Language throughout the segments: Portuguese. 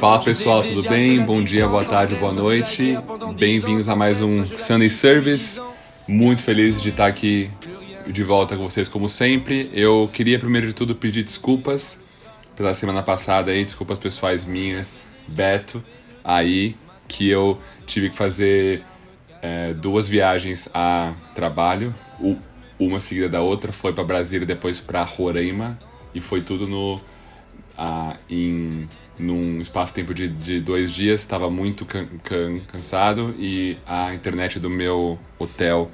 Fala pessoal, tudo bem? Bom dia, boa tarde, boa noite. Bem-vindos a mais um Sunday Service. Muito feliz de estar aqui de volta com vocês como sempre. Eu queria primeiro de tudo pedir desculpas pela semana passada aí, desculpas pessoais minhas, Beto, aí que eu tive que fazer é, duas viagens a trabalho, uma seguida da outra, foi para Brasília depois para Roraima e foi tudo no a, em num espaço-tempo de, de dois dias, estava muito can, can, cansado e a internet do meu hotel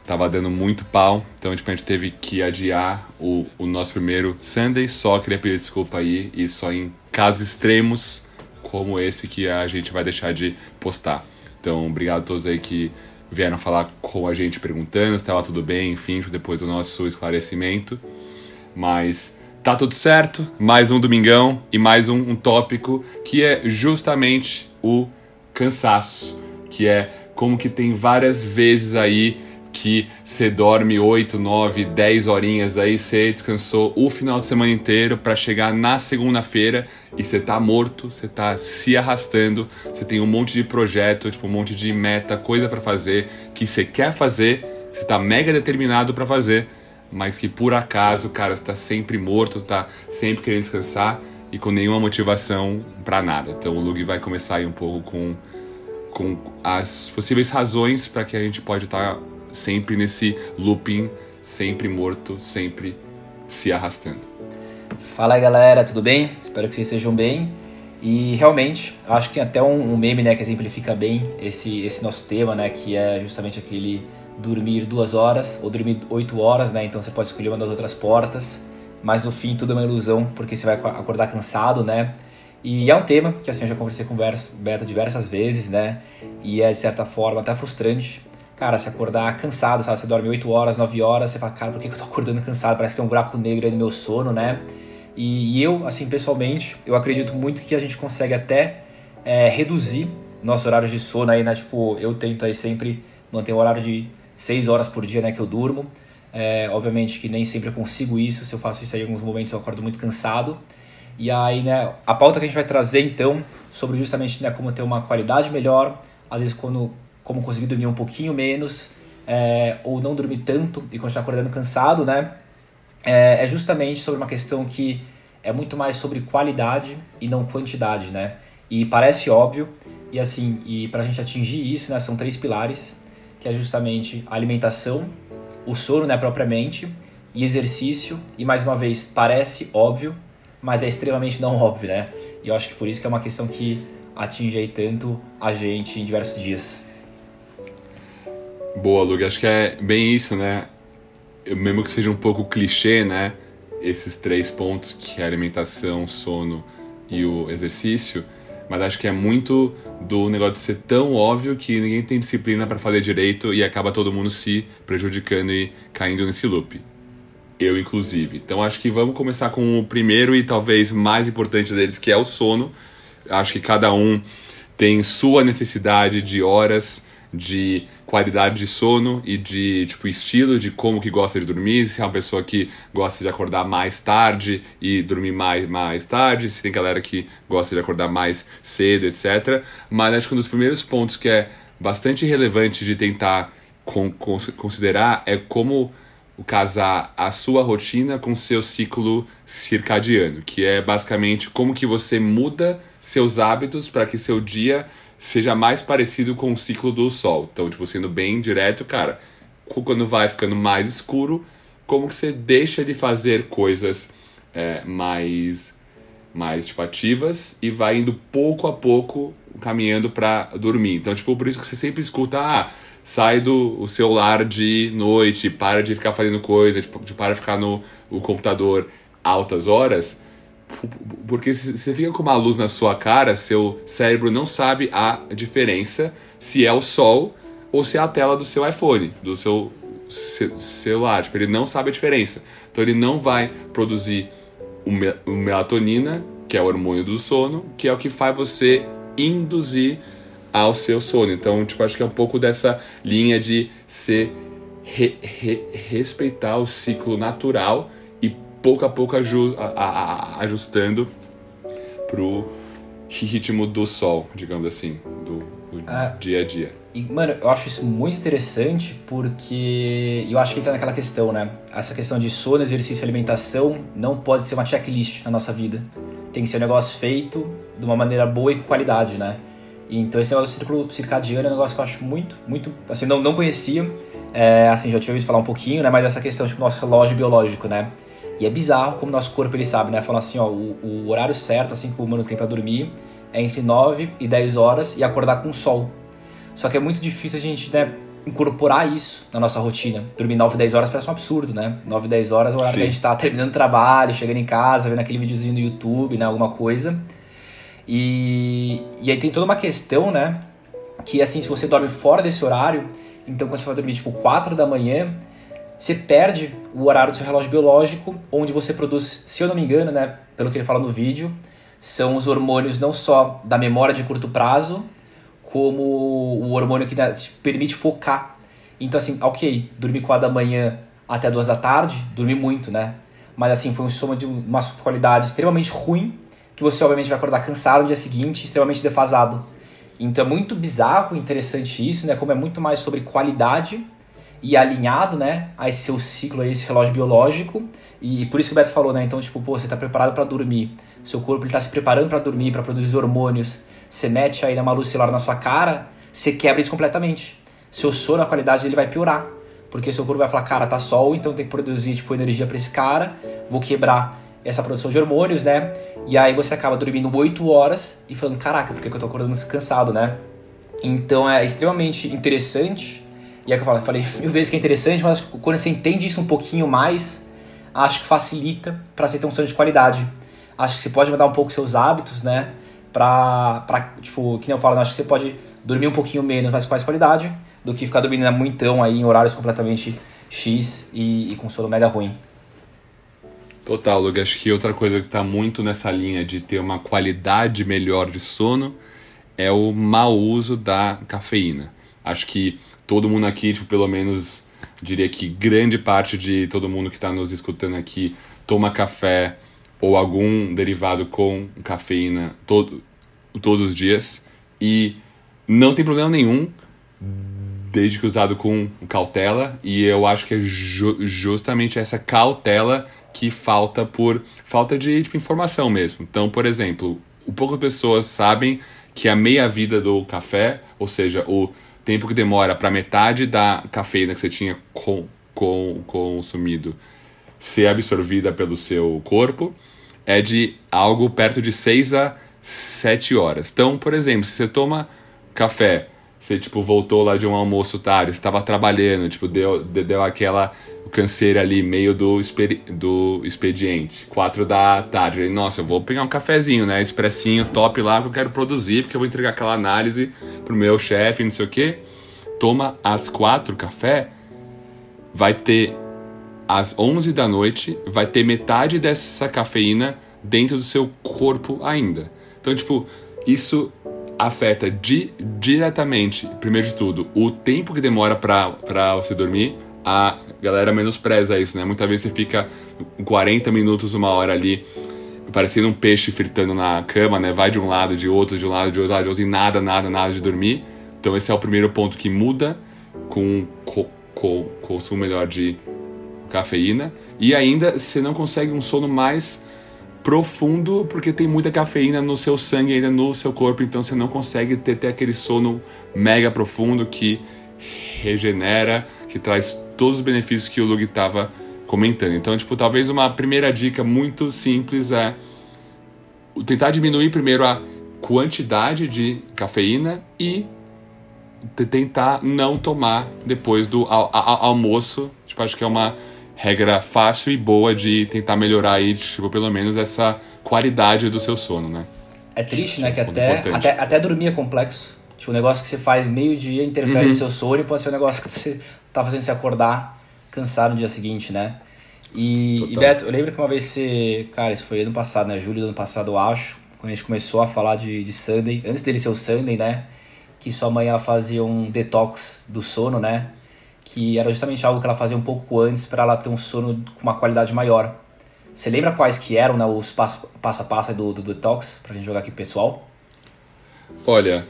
estava dando muito pau, então tipo, a gente teve que adiar o, o nosso primeiro Sunday. Só queria pedir desculpa aí e só em casos extremos como esse que a gente vai deixar de postar. Então, obrigado a todos aí que vieram falar com a gente perguntando se estava tudo bem, enfim, depois do nosso esclarecimento. Mas Tá tudo certo, mais um domingão e mais um, um tópico que é justamente o cansaço, que é como que tem várias vezes aí que você dorme 8, 9, 10 horinhas aí, você descansou o final de semana inteiro para chegar na segunda-feira e você tá morto, você tá se arrastando, você tem um monte de projeto, tipo um monte de meta, coisa para fazer que você quer fazer, você tá mega determinado para fazer mas que por acaso o cara está sempre morto, está sempre querendo descansar e com nenhuma motivação para nada. Então o Lug vai começar aí um pouco com, com as possíveis razões para que a gente pode estar tá sempre nesse looping, sempre morto, sempre se arrastando. Fala aí galera, tudo bem? Espero que vocês estejam bem. E realmente, acho que tem até um, um meme né, que exemplifica bem esse, esse nosso tema, né, que é justamente aquele dormir duas horas ou dormir oito horas, né? Então você pode escolher uma das outras portas, mas no fim tudo é uma ilusão porque você vai acordar cansado, né? E é um tema que assim eu já conversei com o Beto diversas vezes, né? E é de certa forma até frustrante. Cara, se acordar cansado, sabe? Você dorme 8 horas, 9 horas, você fala, cara, por que eu tô acordando cansado? Parece que tem um buraco negro aí no meu sono, né? E, e eu, assim, pessoalmente, eu acredito muito que a gente consegue até é, reduzir nosso horário de sono aí, né? Tipo, eu tento aí sempre manter o horário de seis horas por dia né, que eu durmo. É, obviamente que nem sempre eu consigo isso, se eu faço isso aí em alguns momentos eu acordo muito cansado. E aí, né, a pauta que a gente vai trazer então, sobre justamente né, como ter uma qualidade melhor, às vezes quando, como conseguir dormir um pouquinho menos, é, ou não dormir tanto e continuar acordando cansado, né, é, é justamente sobre uma questão que é muito mais sobre qualidade e não quantidade, né. E parece óbvio, e assim, e para a gente atingir isso, né, são três pilares, que é justamente alimentação, o sono né, propriamente, e exercício. E mais uma vez, parece óbvio, mas é extremamente não óbvio, né? E eu acho que por isso que é uma questão que atinge aí tanto a gente em diversos dias. Boa, Lug. Acho que é bem isso, né? Mesmo que seja um pouco clichê, né? Esses três pontos, que é alimentação, sono e o exercício mas acho que é muito do negócio de ser tão óbvio que ninguém tem disciplina para fazer direito e acaba todo mundo se prejudicando e caindo nesse loop. Eu, inclusive. Então acho que vamos começar com o primeiro e talvez mais importante deles, que é o sono. Acho que cada um tem sua necessidade de horas de qualidade de sono e de tipo estilo de como que gosta de dormir, se é uma pessoa que gosta de acordar mais tarde e dormir mais mais tarde, se tem galera que gosta de acordar mais cedo, etc. Mas acho que um dos primeiros pontos que é bastante relevante de tentar con considerar é como casar a sua rotina com seu ciclo circadiano, que é basicamente como que você muda seus hábitos para que seu dia seja mais parecido com o ciclo do Sol. Então, tipo, sendo bem direto, cara, quando vai ficando mais escuro, como que você deixa de fazer coisas é, mais, mais tipo, ativas e vai indo pouco a pouco caminhando para dormir. Então, tipo, por isso que você sempre escuta, ah, sai do o celular de noite, para de ficar fazendo coisa, tipo, para de ficar no o computador altas horas porque se você fica com uma luz na sua cara, seu cérebro não sabe a diferença se é o sol ou se é a tela do seu iPhone, do seu celular. Tipo, ele não sabe a diferença. Então ele não vai produzir o melatonina, que é o hormônio do sono, que é o que faz você induzir ao seu sono. Então, tipo, acho que é um pouco dessa linha de se re, re, respeitar o ciclo natural pouco a pouco ajustando pro ritmo do sol, digamos assim, do, do ah, dia a dia. E, mano, eu acho isso muito interessante porque eu acho que entra naquela questão, né? Essa questão de sono, exercício e alimentação não pode ser uma checklist na nossa vida. Tem que ser um negócio feito de uma maneira boa e com qualidade, né? Então esse negócio do círculo circadiano é um negócio que eu acho muito, muito, assim, não, não conhecia, é, assim, já tinha ouvido falar um pouquinho, né, mas essa questão, tipo, nosso relógio biológico, né, e é bizarro como nosso corpo, ele sabe, né, falando assim, ó, o, o horário certo, assim, que o humano tem pra dormir é entre 9 e 10 horas e acordar com o sol. Só que é muito difícil a gente, né, incorporar isso na nossa rotina. Dormir 9, 10 horas parece um absurdo, né? 9, 10 horas é o horário Sim. que a gente tá terminando o trabalho, chegando em casa, vendo aquele videozinho no YouTube, né, alguma coisa. E, e aí tem toda uma questão, né? Que assim, se você dorme fora desse horário, então quando você vai dormir tipo 4 da manhã, você perde o horário do seu relógio biológico, onde você produz, se eu não me engano, né? Pelo que ele fala no vídeo, são os hormônios não só da memória de curto prazo, como o hormônio que te permite focar. Então, assim, ok, dormir 4 da manhã até 2 da tarde, dormi muito, né? Mas, assim, foi um soma de uma qualidade extremamente ruim que você obviamente vai acordar cansado no dia seguinte, extremamente defasado. Então é muito bizarro, interessante isso, né? Como é muito mais sobre qualidade e alinhado, né, a esse seu ciclo, a esse relógio biológico. E, e por isso que o Beto falou, né? Então, tipo, pô, você está preparado para dormir. Seu corpo está se preparando para dormir, para produzir hormônios. Você mete aí uma luz celular na sua cara, você quebra isso completamente. Seu sono, a qualidade dele vai piorar. Porque seu corpo vai falar, cara, tá sol, então tem que produzir, tipo, energia para esse cara, vou quebrar essa produção de hormônios, né? E aí você acaba dormindo 8 horas e falando, caraca, por que eu tô acordando cansado, né? Então é extremamente interessante. E é que eu falei, falei mil vezes que é interessante, mas quando você entende isso um pouquinho mais, acho que facilita para você ter um sono de qualidade. Acho que você pode mudar um pouco seus hábitos, né? Pra, pra tipo, que nem eu falo, acho que você pode dormir um pouquinho menos, mas com mais qualidade, do que ficar dormindo muitão aí em horários completamente X e, e com sono mega ruim. Total, Lug. Acho que outra coisa que está muito nessa linha de ter uma qualidade melhor de sono é o mau uso da cafeína. Acho que todo mundo aqui, tipo, pelo menos diria que grande parte de todo mundo que está nos escutando aqui toma café ou algum derivado com cafeína todo, todos os dias e não tem problema nenhum desde que usado com cautela e eu acho que é ju justamente essa cautela que falta por falta de tipo, informação mesmo. Então, por exemplo, poucas pessoas sabem que a meia-vida do café, ou seja, o tempo que demora para metade da cafeína que você tinha com, com, consumido ser absorvida pelo seu corpo, é de algo perto de 6 a 7 horas. Então, por exemplo, se você toma café, você tipo voltou lá de um almoço tarde, estava trabalhando, tipo deu, deu aquela canseira ali, meio do, do expediente, quatro da tarde. Aí, Nossa, eu vou pegar um cafezinho, né? Expressinho top lá que eu quero produzir, porque eu vou entregar aquela análise pro meu chefe, não sei o quê. Toma às quatro café, vai ter às onze da noite, vai ter metade dessa cafeína dentro do seu corpo ainda. Então, tipo, isso afeta di diretamente, primeiro de tudo, o tempo que demora para você dormir a galera menospreza isso, né? Muitas vezes você fica 40 minutos, uma hora ali, parecendo um peixe fritando na cama, né? Vai de um lado, de outro, de um lado, de outro, de outro, e nada, nada, nada de dormir. Então esse é o primeiro ponto que muda com o consumo melhor de cafeína. E ainda você não consegue um sono mais profundo porque tem muita cafeína no seu sangue ainda no seu corpo, então você não consegue ter, ter aquele sono mega profundo que regenera, que traz todos os benefícios que o Lug estava comentando. Então, tipo, talvez uma primeira dica muito simples é tentar diminuir primeiro a quantidade de cafeína e tentar não tomar depois do al al almoço. Tipo, acho que é uma regra fácil e boa de tentar melhorar aí, tipo, pelo menos essa qualidade do seu sono, né? É triste, né? Que até, até, até dormir é complexo Tipo, um negócio que você faz meio-dia interfere Uhum. no seu sono e pode ser um negócio que você tá fazendo você acordar cansado no dia seguinte, né? E, e. Beto, eu lembro que uma vez você. Cara, isso foi ano passado, né? Julho do ano passado, eu acho. Quando a gente começou a falar de, de Sunday. Antes dele ser o Sunday, né? Que sua mãe ela fazia um detox do sono, né? Que era justamente algo que ela fazia um pouco antes para ela ter um sono com uma qualidade maior. Você lembra quais que eram né, os passo, passo a passo do, do detox? Pra gente jogar aqui pessoal? Olha,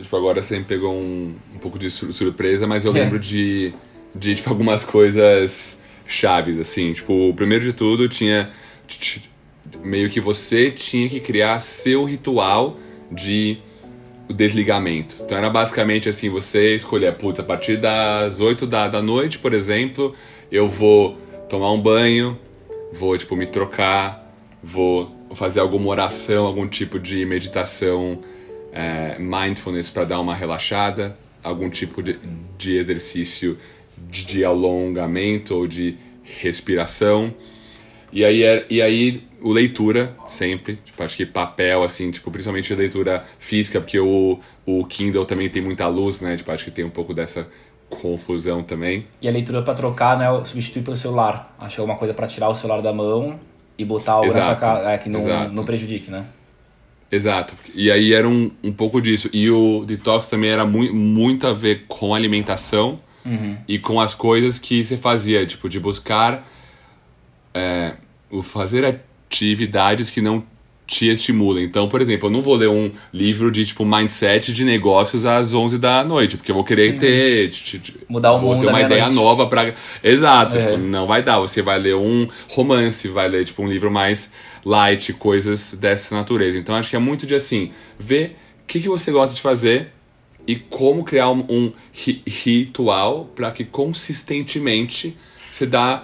tipo, agora você me pegou um, um pouco de sur- surpresa, mas eu É. lembro de, de tipo, algumas coisas chaves, assim. Tipo, o primeiro de tudo tinha. Meio que você tinha que criar seu ritual de desligamento. Então era basicamente assim, você escolher, putz, a partir das 8 da, da noite, por exemplo, eu vou tomar um banho, vou, tipo, me trocar, vou fazer alguma oração, algum tipo de meditação é, mindfulness para dar uma relaxada, algum tipo de, de exercício de alongamento ou de respiração. E aí, é- e aí o leitura, sempre. Tipo, acho que papel, assim, tipo, principalmente leitura física, porque o, o Kindle também tem muita luz, né? Tipo, acho que tem um pouco dessa confusão também. E a leitura para trocar, né? Substituir pelo celular. Acho que é uma coisa para tirar o celular da mão e botar algo na sua Exato, cara é, que não, exato. não prejudique, né? Exato. E aí era um, um pouco disso. E o detox também era mu muito a ver com alimentação e com as coisas que você fazia, tipo, de buscar é, o fazer atividades que não te estimulam. Então, por exemplo, eu não vou ler um livro de, tipo, mindset de negócios às 11 da noite, porque eu vou querer ter... t- t- Mudar o vou mundo ter uma ideia meia-noite. nova para Exato. É. tipo, não vai dar. Você vai ler um romance, vai ler, tipo, um livro mais light, coisas dessa natureza. Então, acho que é muito de, assim, ver o que, que você gosta de fazer e como criar um, um ri- ritual para que consistentemente você dá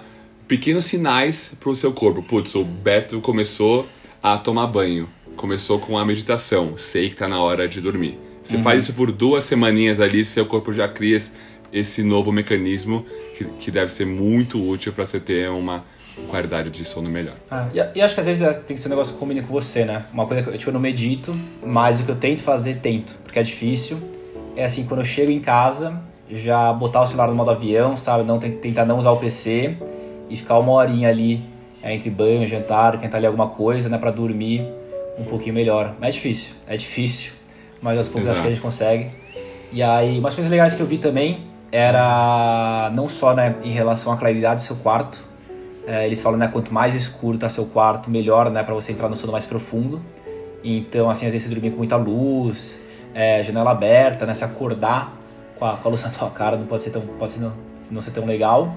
pequenos sinais pro seu corpo. Putz, o Beto começou a tomar banho, começou com a meditação, sei que tá na hora de dormir. Você faz isso por duas semaninhas ali, seu corpo já cria esse- novo mecanismo que, que deve ser muito útil para você ter uma qualidade de sono melhor. Ah, e, e acho que às vezes é, tem que ser um negócio que combine com você, né? Uma coisa que eu, tipo, eu não medito, mas o que eu tento fazer, tento, porque é difícil. É assim, quando eu chego em casa, já botar o celular no modo avião, sabe? Não ten- tentar não usar o PC e ficar uma horinha ali é, entre banho, jantar, tentar ler alguma coisa, né? Pra dormir um pouquinho melhor. Mas é difícil, é difícil, mas aos poucos acho que a gente consegue. E aí, umas coisas legais que eu vi também era não só né, em relação à claridade do seu quarto, é, eles falam, né, quanto mais escuro tá seu quarto, melhor, né, para você entrar no sono mais profundo. Então, assim, às vezes você dormir com muita luz, é, janela aberta, né, se acordar com a, com a luz na tua cara não pode ser tão, pode ser não, não ser tão legal.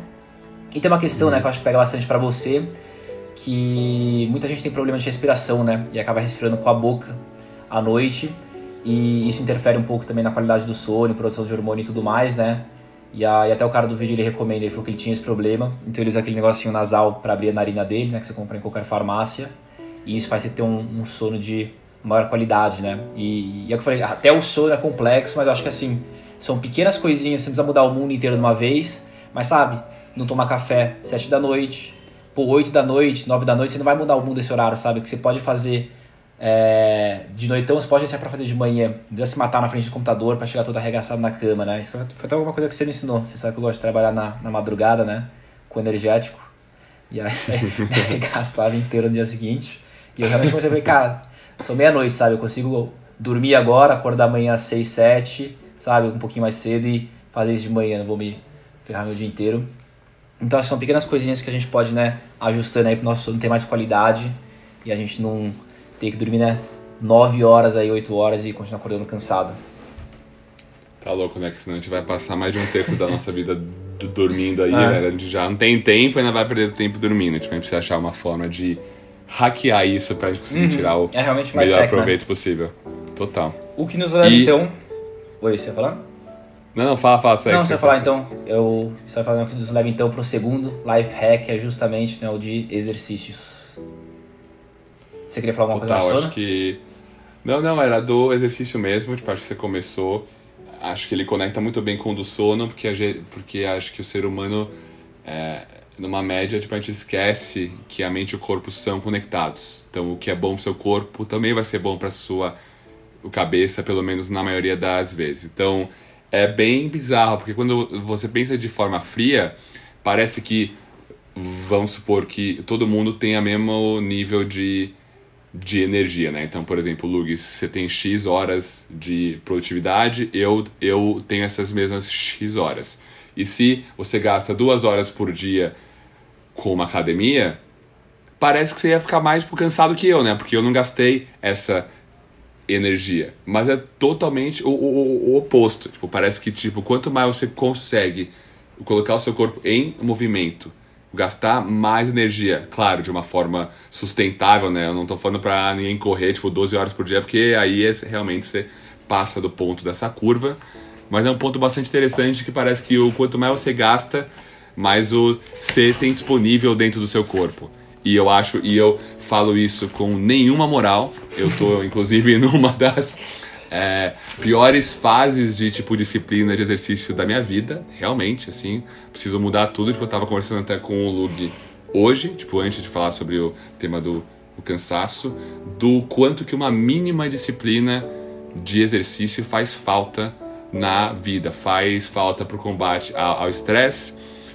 E tem uma questão, né, que eu acho que pega bastante para você, que muita gente tem problema de respiração, né, e acaba respirando com a boca à noite, e isso interfere um pouco também na qualidade do sono, produção de hormônio e tudo mais, né. E, a, e até o cara do vídeo ele recomenda, ele falou que ele tinha esse problema, então ele usa aquele negocinho nasal para abrir a narina dele, né, que você compra em qualquer farmácia, e isso faz você ter um, um sono de maior qualidade, né. E, e é o que eu falei, até o sono é complexo, mas eu acho que assim, são pequenas coisinhas, você não precisa mudar o mundo inteiro de uma vez, mas sabe, não tomar café sete da noite, pô, 8 da noite, 9 da noite, você não vai mudar o mundo esse horário, sabe? O que você pode fazer é, de noitão, você pode deixar pra fazer de manhã. Precisa se matar na frente do computador pra chegar todo arregaçado na cama, né? Isso foi, foi até alguma coisa que você me ensinou. Você sabe que eu gosto de trabalhar na, na madrugada, né? Com energético. E aí você arregaçava inteiro no dia seguinte. E eu realmente comecei a ver, cara, são meia-noite, sabe? Eu consigo dormir agora, acordar amanhã às 6, 7, sabe? Um pouquinho mais cedo e fazer isso de manhã, não vou me ferrar meu dia inteiro. Então são pequenas coisinhas que a gente pode, né, ajustando aí pro nosso sono ter mais qualidade e a gente não ter que dormir, né, 9 horas aí, 8 horas e continuar acordando cansado. Tá louco, né? Que senão a gente vai passar mais de um terço da nossa vida do- dormindo aí, É. velho. A gente já não tem tempo e ainda vai perder tempo dormindo. A gente precisa achar uma forma de hackear isso pra gente conseguir tirar o É melhor hack, né? proveito possível. Total. O que nos leva E- então. Oi, você ia falar? Não, não, fala, fala, segue. não, você segue, vai falar então. Eu você vai falar o que nos leva então pro segundo life hack, é justamente né, o de exercícios. Você queria falar alguma Total, coisa da acho que. Não, não, era do exercício mesmo, tipo, acho que você começou. Acho que ele conecta muito bem com o do sono, porque, a gente, porque acho que o ser humano, é, numa média, tipo, a gente esquece que a mente e o corpo são conectados. Então, o que é bom pro seu corpo também vai ser bom pra sua o cabeça, pelo menos na maioria das vezes. Então, é bem bizarro, porque quando você pensa de forma fria, parece que, vamos supor que todo mundo tem o mesmo nível de, de energia, né? Então, por exemplo, Lugis, você tem X horas de produtividade, eu, eu tenho essas mesmas X horas. E se você gasta duas horas por dia com uma academia, parece que você ia ficar mais cansado que eu, né? Porque eu não gastei essa energia. Mas é totalmente o, o, o, oposto. Tipo, parece que tipo, quanto mais você consegue colocar o seu corpo em movimento, gastar mais energia, claro, de uma forma sustentável, né? Eu não tô falando para ninguém correr tipo 12 horas por dia, porque aí é, realmente você passa do ponto dessa curva. Mas é um ponto bastante interessante que parece que o quanto mais você gasta, mais o você tem disponível dentro do seu corpo. E eu acho, e eu falo isso com nenhuma moral. Eu tô, inclusive, numa das é, piores fases de tipo disciplina de exercício da minha vida, realmente, assim. Preciso mudar tudo. Tipo, eu tava conversando até com o Lug hoje, tipo, antes de falar sobre o tema do o cansaço, do quanto que uma mínima disciplina de exercício faz falta na vida, faz falta pro combate ao estresse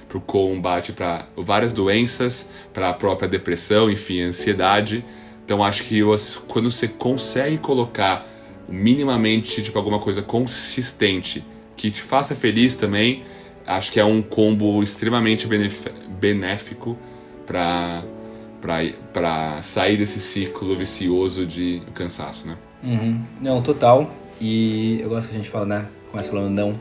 para o combate para várias doenças, para a própria depressão, enfim, ansiedade. Então acho que quando você consegue colocar minimamente tipo alguma coisa consistente que te faça feliz também, acho que é um combo extremamente benéfico para para sair desse ciclo vicioso de cansaço, né? Uhum. Não, total. E eu gosto que a gente fala, né? Começa falando não,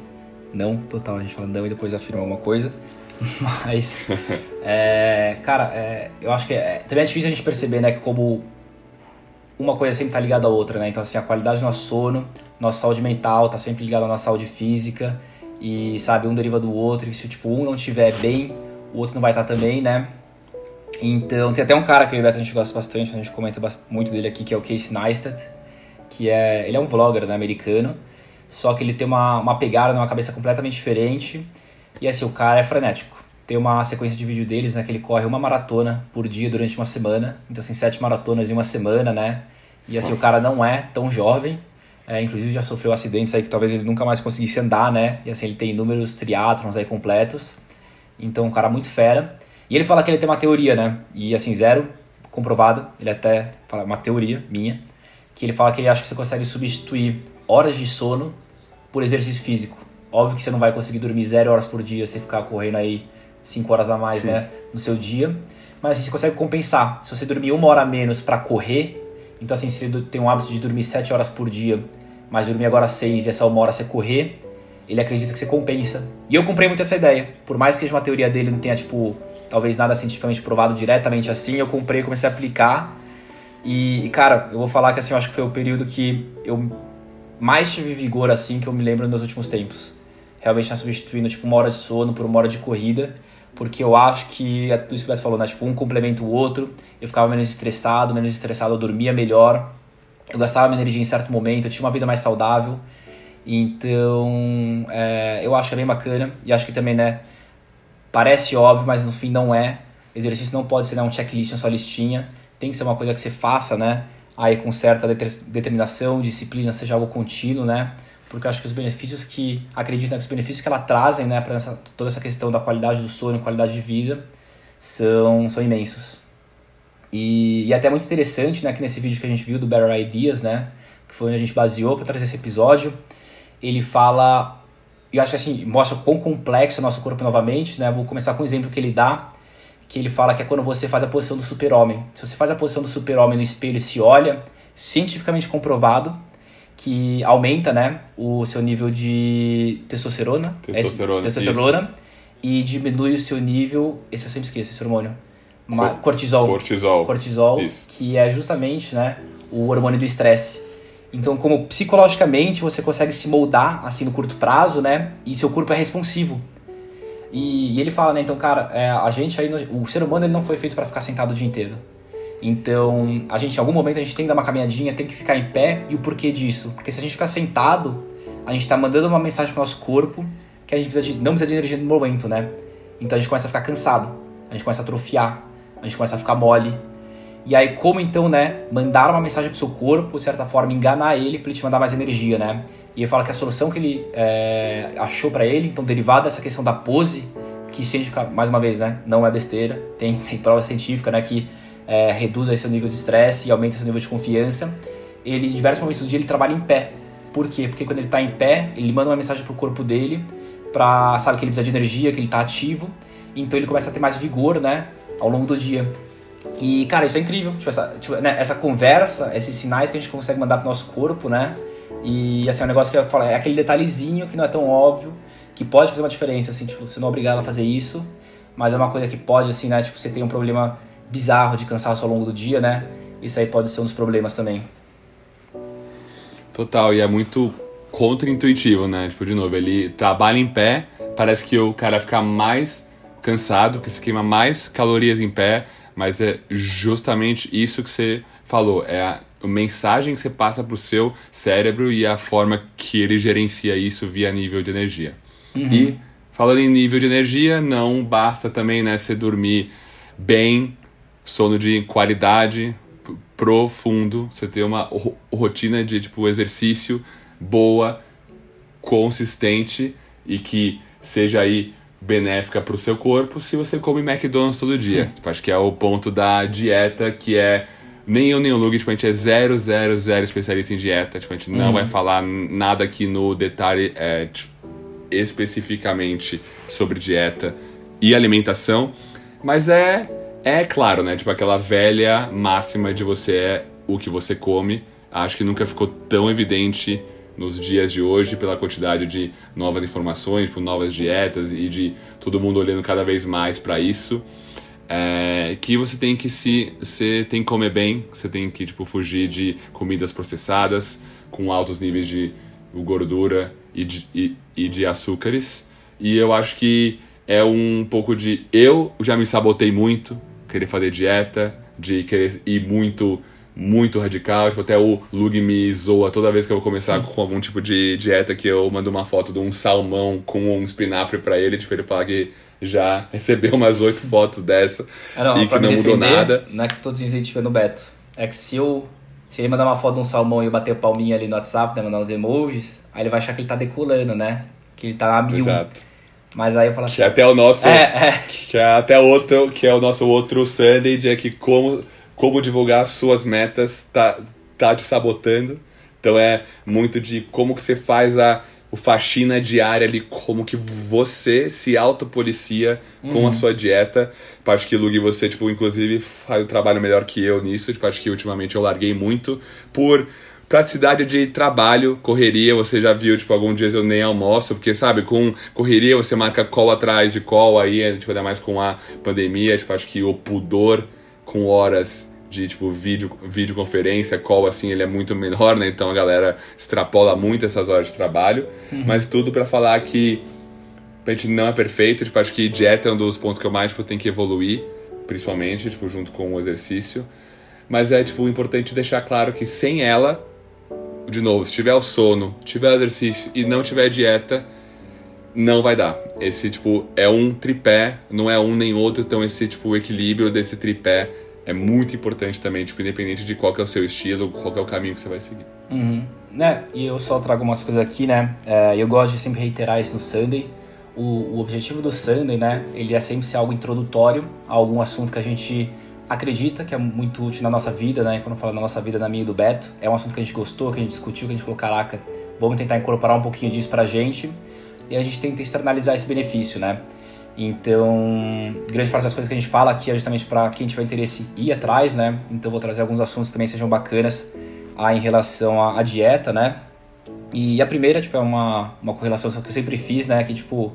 não, total. A gente fala não e depois afirma alguma coisa. Mas, é, cara, é, eu acho que é, também é difícil a gente perceber, né, que como uma coisa sempre tá ligada à outra, né? Então, assim, a qualidade do nosso sono, nossa saúde mental tá sempre ligada à nossa saúde física e, sabe, um deriva do outro. E se, tipo, um não estiver bem, o outro não vai estar tá também, né? Então, tem até um cara que eu e a gente gosta bastante, a gente comenta muito dele aqui, que é o Casey Neistat, que é, ele é um vlogger, né, americano, só que ele tem uma, uma pegada, uma cabeça completamente diferente e assim, o cara é frenético. Tem uma sequência de vídeo deles, né, que ele corre uma maratona por dia durante uma semana. Então, assim, sete maratonas em uma semana, né? E assim, Nossa. o cara não é tão jovem. É, inclusive já sofreu acidentes aí que talvez ele nunca mais conseguisse andar, né? E assim, ele tem inúmeros triatlons aí completos. Então, um cara muito fera. E ele fala que ele tem uma teoria, né? E assim, zero comprovada. Ele até fala uma teoria minha. Que ele fala que ele acha que você consegue substituir horas de sono por exercício físico. Óbvio que você não vai conseguir dormir zero horas por dia se ficar correndo aí cinco horas a mais, Sim. né, no seu dia. Mas assim, você consegue compensar. Se você dormir uma hora a menos para correr, então assim, se você tem um hábito de dormir sete horas por dia, mas dormir agora seis e essa uma hora você correr, ele acredita que você compensa. E eu comprei muito essa ideia. Por mais que seja uma teoria dele, não tenha, tipo, talvez nada cientificamente provado diretamente assim, eu comprei, comecei a aplicar. E, cara, eu vou falar que assim, eu acho que foi o período que eu mais tive vigor assim que eu me lembro nos últimos tempos realmente tá substituindo tipo uma hora de sono por uma hora de corrida, porque eu acho que é tudo isso que o Beto falou, né? Tipo, um complementa o outro, eu ficava menos estressado, menos estressado eu dormia melhor, eu gastava minha energia em certo momento, eu tinha uma vida mais saudável, então é, eu acho que é bem bacana, e acho que também, né, parece óbvio, mas no fim não é, exercício não pode ser né, um checklist, uma só listinha, tem que ser uma coisa que você faça, né, aí com certa determinação, disciplina, seja algo contínuo, né, porque eu acho que os benefícios que acredito né, que os benefícios que ela trazem né para toda essa questão da qualidade do sono qualidade de vida são são imensos. E, e é até muito interessante né que nesse vídeo que a gente viu do Better Ideas né que foi onde a gente baseou para trazer esse episódio ele fala e eu acho que assim mostra quão complexo é o nosso corpo novamente né vou começar com um exemplo que ele dá que ele fala que é quando você faz a posição do super-homem. Se você faz a posição do super-homem no espelho e se olha cientificamente comprovado que aumenta, né, o seu nível de testosterona, testosterona, testosterona e diminui o seu nível, esse eu sempre esqueço, esse hormônio, cortisol, cortisol, cortisol, Isso. que é justamente, né, o hormônio do estresse. Então, como psicologicamente você consegue se moldar assim no curto prazo, né, e seu corpo é responsivo. E, e ele fala, né, então, cara, é, a gente aí, o ser humano ele não foi feito para ficar sentado o dia inteiro. Então, a gente, em algum momento, a gente tem que dar uma caminhadinha, tem que ficar em pé. E o porquê disso? Porque se a gente ficar sentado, a gente está mandando uma mensagem para o nosso corpo que a gente precisa de, não precisa de energia no momento, né? Então a gente começa a ficar cansado, a gente começa a atrofiar, a gente começa a ficar mole. E aí, como então, né, mandar uma mensagem pro seu corpo, de certa forma, enganar ele para ele te mandar mais energia, né? E ele fala que a solução que ele é, achou para ele, então, derivada dessa questão da pose, que científica, mais uma vez, né, não é besteira, tem, tem prova científica, né, que é, reduz esse nível de estresse e aumenta esse nível de confiança. Ele, em diversos momentos do dia, ele trabalha em pé. Por quê? Porque quando ele está em pé, ele manda uma mensagem pro corpo dele, pra, sabe, que ele precisa de energia, que ele está ativo, então ele começa a ter mais vigor, né, ao longo do dia. E, cara, isso é incrível. Tipo, essa, tipo, né, essa conversa, esses sinais que a gente consegue mandar pro nosso corpo, né? E, assim, é um negócio que eu falo, é aquele detalhezinho que não é tão óbvio, que pode fazer uma diferença, assim, tipo, você não é obrigado a fazer isso, mas é uma coisa que pode, assim, né? Tipo, você tem um problema bizarro de cansaço ao longo do dia, né? Isso aí pode ser um dos problemas também. Total, e é muito contra-intuitivo, né? Tipo, de novo, ele trabalha em pé, parece que o cara fica mais cansado, que se queima mais calorias em pé, mas é justamente isso que você falou, é a mensagem que você passa para o seu cérebro e a forma que ele gerencia isso via nível de energia. Uhum. E falando em nível de energia, não basta também né, você dormir bem, sono de qualidade, profundo, você ter uma rotina de tipo exercício boa, consistente e que seja aí benéfica para o seu corpo se você come McDonald's todo dia. Tipo, acho que é o ponto da dieta que é nem eu nem o Lug, tipo, a gente é zero, zero, zero especialista em dieta. Tipo, a gente não uhum. vai falar nada aqui no detalhe é, tipo, especificamente sobre dieta e alimentação. Mas é, é claro, né? Tipo, aquela velha máxima de você é o que você come. Acho que nunca ficou tão evidente nos dias de hoje pela quantidade de novas informações, por novas dietas e de todo mundo olhando cada vez mais para isso. É, que você tem que se você tem que comer bem, você tem que tipo fugir de comidas processadas com altos níveis de gordura e de, e, e de açúcares. E eu acho que é um pouco de eu já me sabotei muito, querer fazer dieta, de querer ir muito muito radical. Tipo, até o Lug me zoa toda vez que eu vou começar com algum tipo de dieta que eu mando uma foto de um salmão com um espinafre para ele, tipo, ele fala que já recebeu umas oito fotos dessa não, e que não mudou nada. Não é que tô desincentivando o Beto. É que se eu se ele mandar uma foto de um salmão e eu bater o palminho ali no WhatsApp, né, mandar uns emojis, aí ele vai achar que ele tá decolando, né? Que ele tá a mil. Exato. Mas aí eu falo assim. Que é até o nosso. É, é. Que é até outro, que é o nosso outro Sunday, de é que como como divulgar suas metas tá, tá te sabotando. Então é muito de como que você faz a o faxina diária ali, como que você se autopolicia uhum. com a uhum. sua dieta. Eu acho que, Lug, você, tipo, inclusive faz o um trabalho melhor que eu nisso. Tipo, acho que ultimamente eu larguei muito por praticidade de trabalho, correria, você já viu, tipo, alguns dias eu nem almoço, porque, sabe, com correria você marca call atrás de call aí, tipo, ainda mais com a pandemia, tipo, acho que o pudor com horas de tipo vídeo, videoconferência, call assim, ele é muito menor, né? Então a galera extrapola muito essas horas de trabalho, uhum. mas tudo para falar que a gente não é perfeito, tipo, acho que dieta é um dos pontos que eu mais tipo, tenho que evoluir, principalmente, tipo, junto com o exercício. Mas é tipo importante deixar claro que sem ela, de novo, se tiver o sono, tiver exercício e não tiver dieta, não vai dar. Esse tipo é um tripé, não é um nem outro, então esse tipo equilíbrio desse tripé é muito importante também, tipo, independente de qual é o seu estilo, qual é o caminho que você vai seguir. Uhum. Né, e eu só trago umas coisas aqui, né, é, eu gosto de sempre reiterar isso no Sunday, o, o, objetivo do Sunday, né, ele é sempre ser algo introdutório a algum assunto que a gente acredita que é muito útil na nossa vida, né, quando eu falo na nossa vida, na minha e do Beto, é um assunto que a gente gostou, que a gente discutiu, que a gente falou, caraca, vamos tentar incorporar um pouquinho disso pra gente, e a gente tenta externalizar esse benefício, né. Então, grande parte das coisas que a gente fala aqui é justamente para quem tiver interesse ir atrás, né? Então, vou trazer alguns assuntos que também sejam bacanas ah, em relação à, à, dieta, né? E a primeira, tipo, é uma, uma correlação que eu sempre fiz, né? Que, tipo,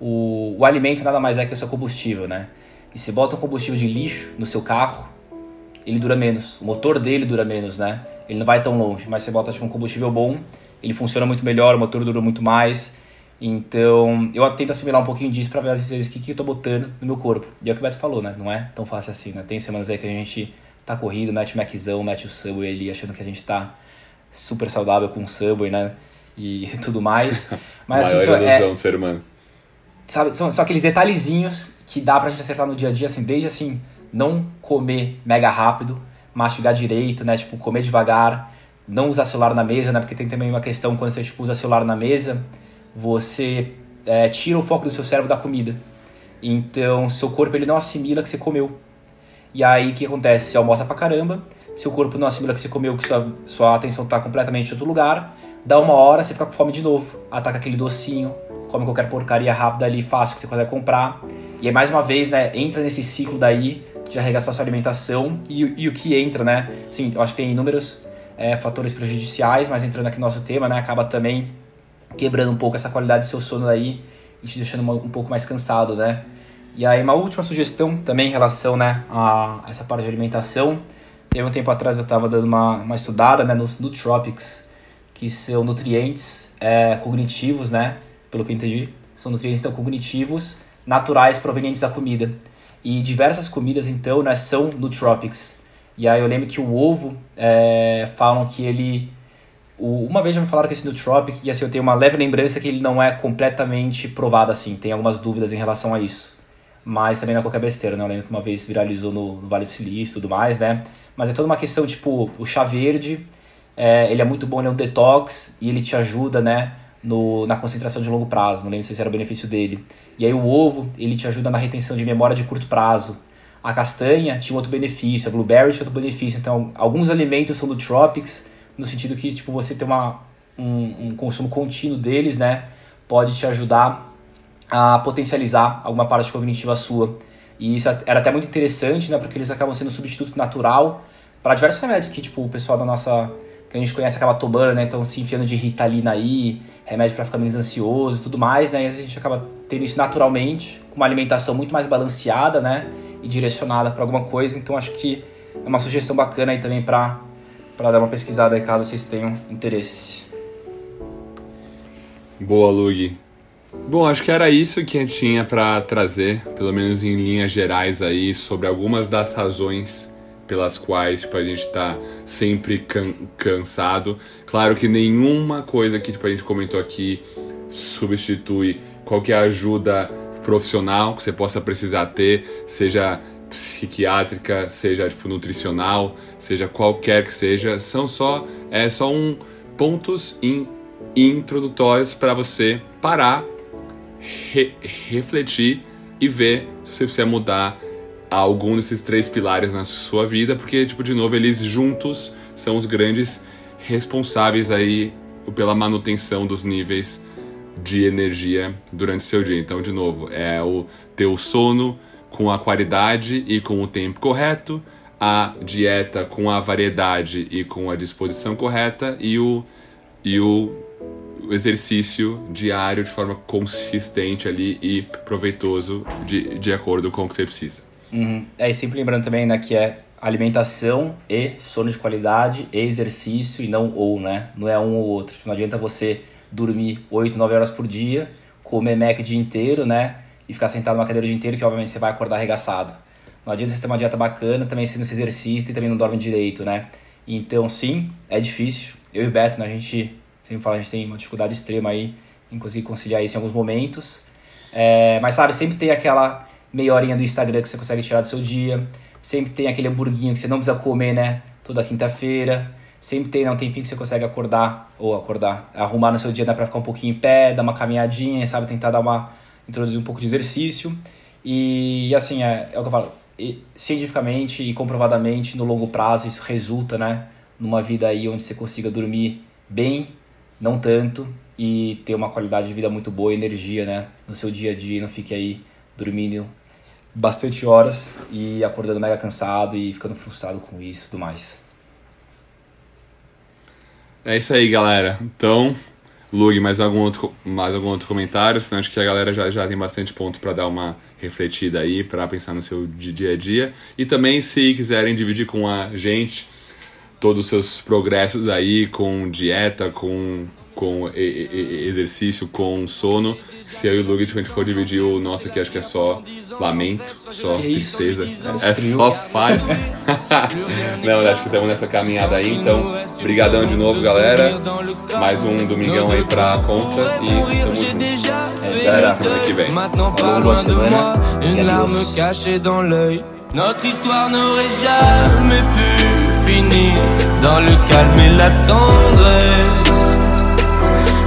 o, o alimento nada mais é que o seu combustível, né? E se bota um combustível de lixo no seu carro, ele dura menos. O motor dele dura menos, né? Ele não vai tão longe. Mas você bota, tipo, um combustível bom, ele funciona muito melhor, o motor dura muito mais então, eu tento assimilar um pouquinho disso para ver às vezes o que, que eu tô botando no meu corpo. E é o que o Beto falou, né? Não é tão fácil assim, né? Tem semanas aí que a gente tá corrido, mete o Maczão, mete o Subway ali, achando que a gente tá super saudável com o Subway, né? E tudo mais. Mas assim, Maior é, ser humano. Sabe, são, são aqueles detalhezinhos que dá pra gente acertar no dia a dia, assim, desde assim, não comer mega rápido, mastigar direito, né? Tipo, comer devagar, não usar celular na mesa, né? Porque tem também uma questão quando você tipo, usa celular na mesa, você é, tira o foco do seu cérebro da comida. Então, seu corpo ele não assimila que você comeu. E aí, o que acontece? Você almoça pra caramba, seu corpo não assimila que você comeu, que sua, sua atenção está completamente em outro lugar, dá uma hora, você fica com fome de novo, ataca aquele docinho, come qualquer porcaria rápida ali, fácil, que você consegue comprar. E mais uma vez, né, entra nesse ciclo daí de arregaçar sua alimentação e, e o que entra, né? Sim, eu acho que tem inúmeros é, fatores prejudiciais, mas entrando aqui no nosso tema, né, acaba também quebrando um pouco essa qualidade do seu sono daí e te deixando um pouco mais cansado, né? E aí, uma última sugestão também em relação né, a essa parte de alimentação. Teve um tempo atrás eu estava dando uma, uma estudada né, nos nootropics, que são nutrientes é, cognitivos, né? Pelo que eu entendi, são nutrientes então, cognitivos naturais provenientes da comida. E diversas comidas, então, né, são nootropics. E aí eu lembro que o ovo, é, falam que ele... O, uma vez já me falaram que esse nootropic, e assim, eu tenho uma leve lembrança que ele não é completamente provado assim. Tem algumas dúvidas em relação a isso mas também não é qualquer besteira, né? Eu lembro que uma vez viralizou no, no Vale do Silício e tudo mais, né? Mas é toda uma questão, tipo, o chá verde, é, ele é muito bom, ele é um detox e ele te ajuda, né? No, na concentração de longo prazo, não lembro se era o benefício dele. E aí o ovo, ele te ajuda na retenção de memória de curto prazo. A castanha tinha outro benefício, a blueberry tinha outro benefício. Então, alguns alimentos são do Tropics, no sentido que, tipo, você ter uma, um, um consumo contínuo deles, né? Pode te ajudar a potencializar alguma parte cognitiva sua. E isso era até muito interessante, né, porque eles acabam sendo um substituto natural para diversos remédios que, tipo, o pessoal da nossa que a gente conhece acaba tomando, né, então se enfiando de Ritalina aí, remédio para ficar menos ansioso e tudo mais, né, e a gente acaba tendo isso naturalmente, com uma alimentação muito mais balanceada, né, e direcionada para alguma coisa, então acho que é uma sugestão bacana aí também para dar uma pesquisada aí caso vocês tenham interesse. Boa, Lug. Bom, acho que era isso que gente tinha para trazer, pelo menos em linhas gerais aí, sobre algumas das razões pelas quais tipo, a gente está sempre can cansado. Claro que nenhuma coisa que tipo, a gente comentou aqui substitui qualquer ajuda profissional que você possa precisar ter, seja psiquiátrica, seja tipo nutricional, seja qualquer que seja, são só é só um pontos in, introdutórios para você parar re refletir e ver se você precisa mudar algum desses três pilares na sua vida, porque, tipo, de novo, eles juntos são os grandes responsáveis aí pela manutenção dos níveis de energia durante o seu dia. Então, de novo, é o teu sono com a qualidade e com o tempo correto, a dieta com a variedade e com a disposição correta e o, e o exercício diário de forma consistente ali e proveitoso de, de acordo com o que você precisa. Uhum. É, e sempre lembrando também né, que é alimentação e sono de qualidade e exercício e não ou, né? Não é um ou outro. Não adianta você dormir 8, 9 horas por dia, comer Mac o dia inteiro, né? E ficar sentado numa cadeira o dia inteiro, que obviamente você vai acordar arregaçado. Não adianta você ter uma dieta bacana, também se não se exercita e também não dorme direito, né? Então, sim, é difícil. Eu e o Beto, né, a gente sempre fala, a gente tem uma dificuldade extrema aí em conseguir conciliar isso em alguns momentos. É, mas sabe, sempre tem aquela meia horinha do Instagram que você consegue tirar do seu dia. Sempre tem aquele hamburguinho que você não precisa comer, né? Toda quinta-feira. Sempre tem né, um tempinho que você consegue acordar, ou acordar, arrumar no seu dia, né, pra ficar um pouquinho em pé, dar uma caminhadinha, sabe? Tentar dar uma. introduzir um pouco de exercício. E assim, é, é o que eu falo. E, cientificamente e comprovadamente, no longo prazo, isso resulta, né? Numa vida aí onde você consiga dormir bem, não tanto, e ter uma qualidade de vida muito boa, energia, né, no seu dia a dia, não fique aí dormindo bastante horas e acordando mega cansado e ficando frustrado com isso e tudo mais. É isso aí, galera. Então, Lug, mais algum outro, mais algum outro comentário? Senão acho que a galera já, já tem bastante ponto para dar uma refletida aí, para pensar no seu dia a dia. E também, se quiserem dividir com a gente todos os seus progressos aí com dieta, com, com e, e, exercício, com sono. Se eu e o Lugit, a gente for dividir o nosso aqui, acho que é só lamento, só que tristeza. É, é só falha. Não, acho que estamos nessa caminhada aí, então, brigadão de novo, galera. Mais um domingão aí pra conta e tamo junto. É, galera, semana que vem. Cachée dans l'œil. Notre histoire n'aurait jamais pu finir dans le calme et la tendresse.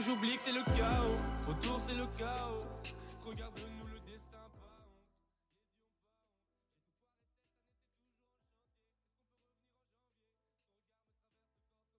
J'oublie que c'est le chaos. Autour, c'est le chaos.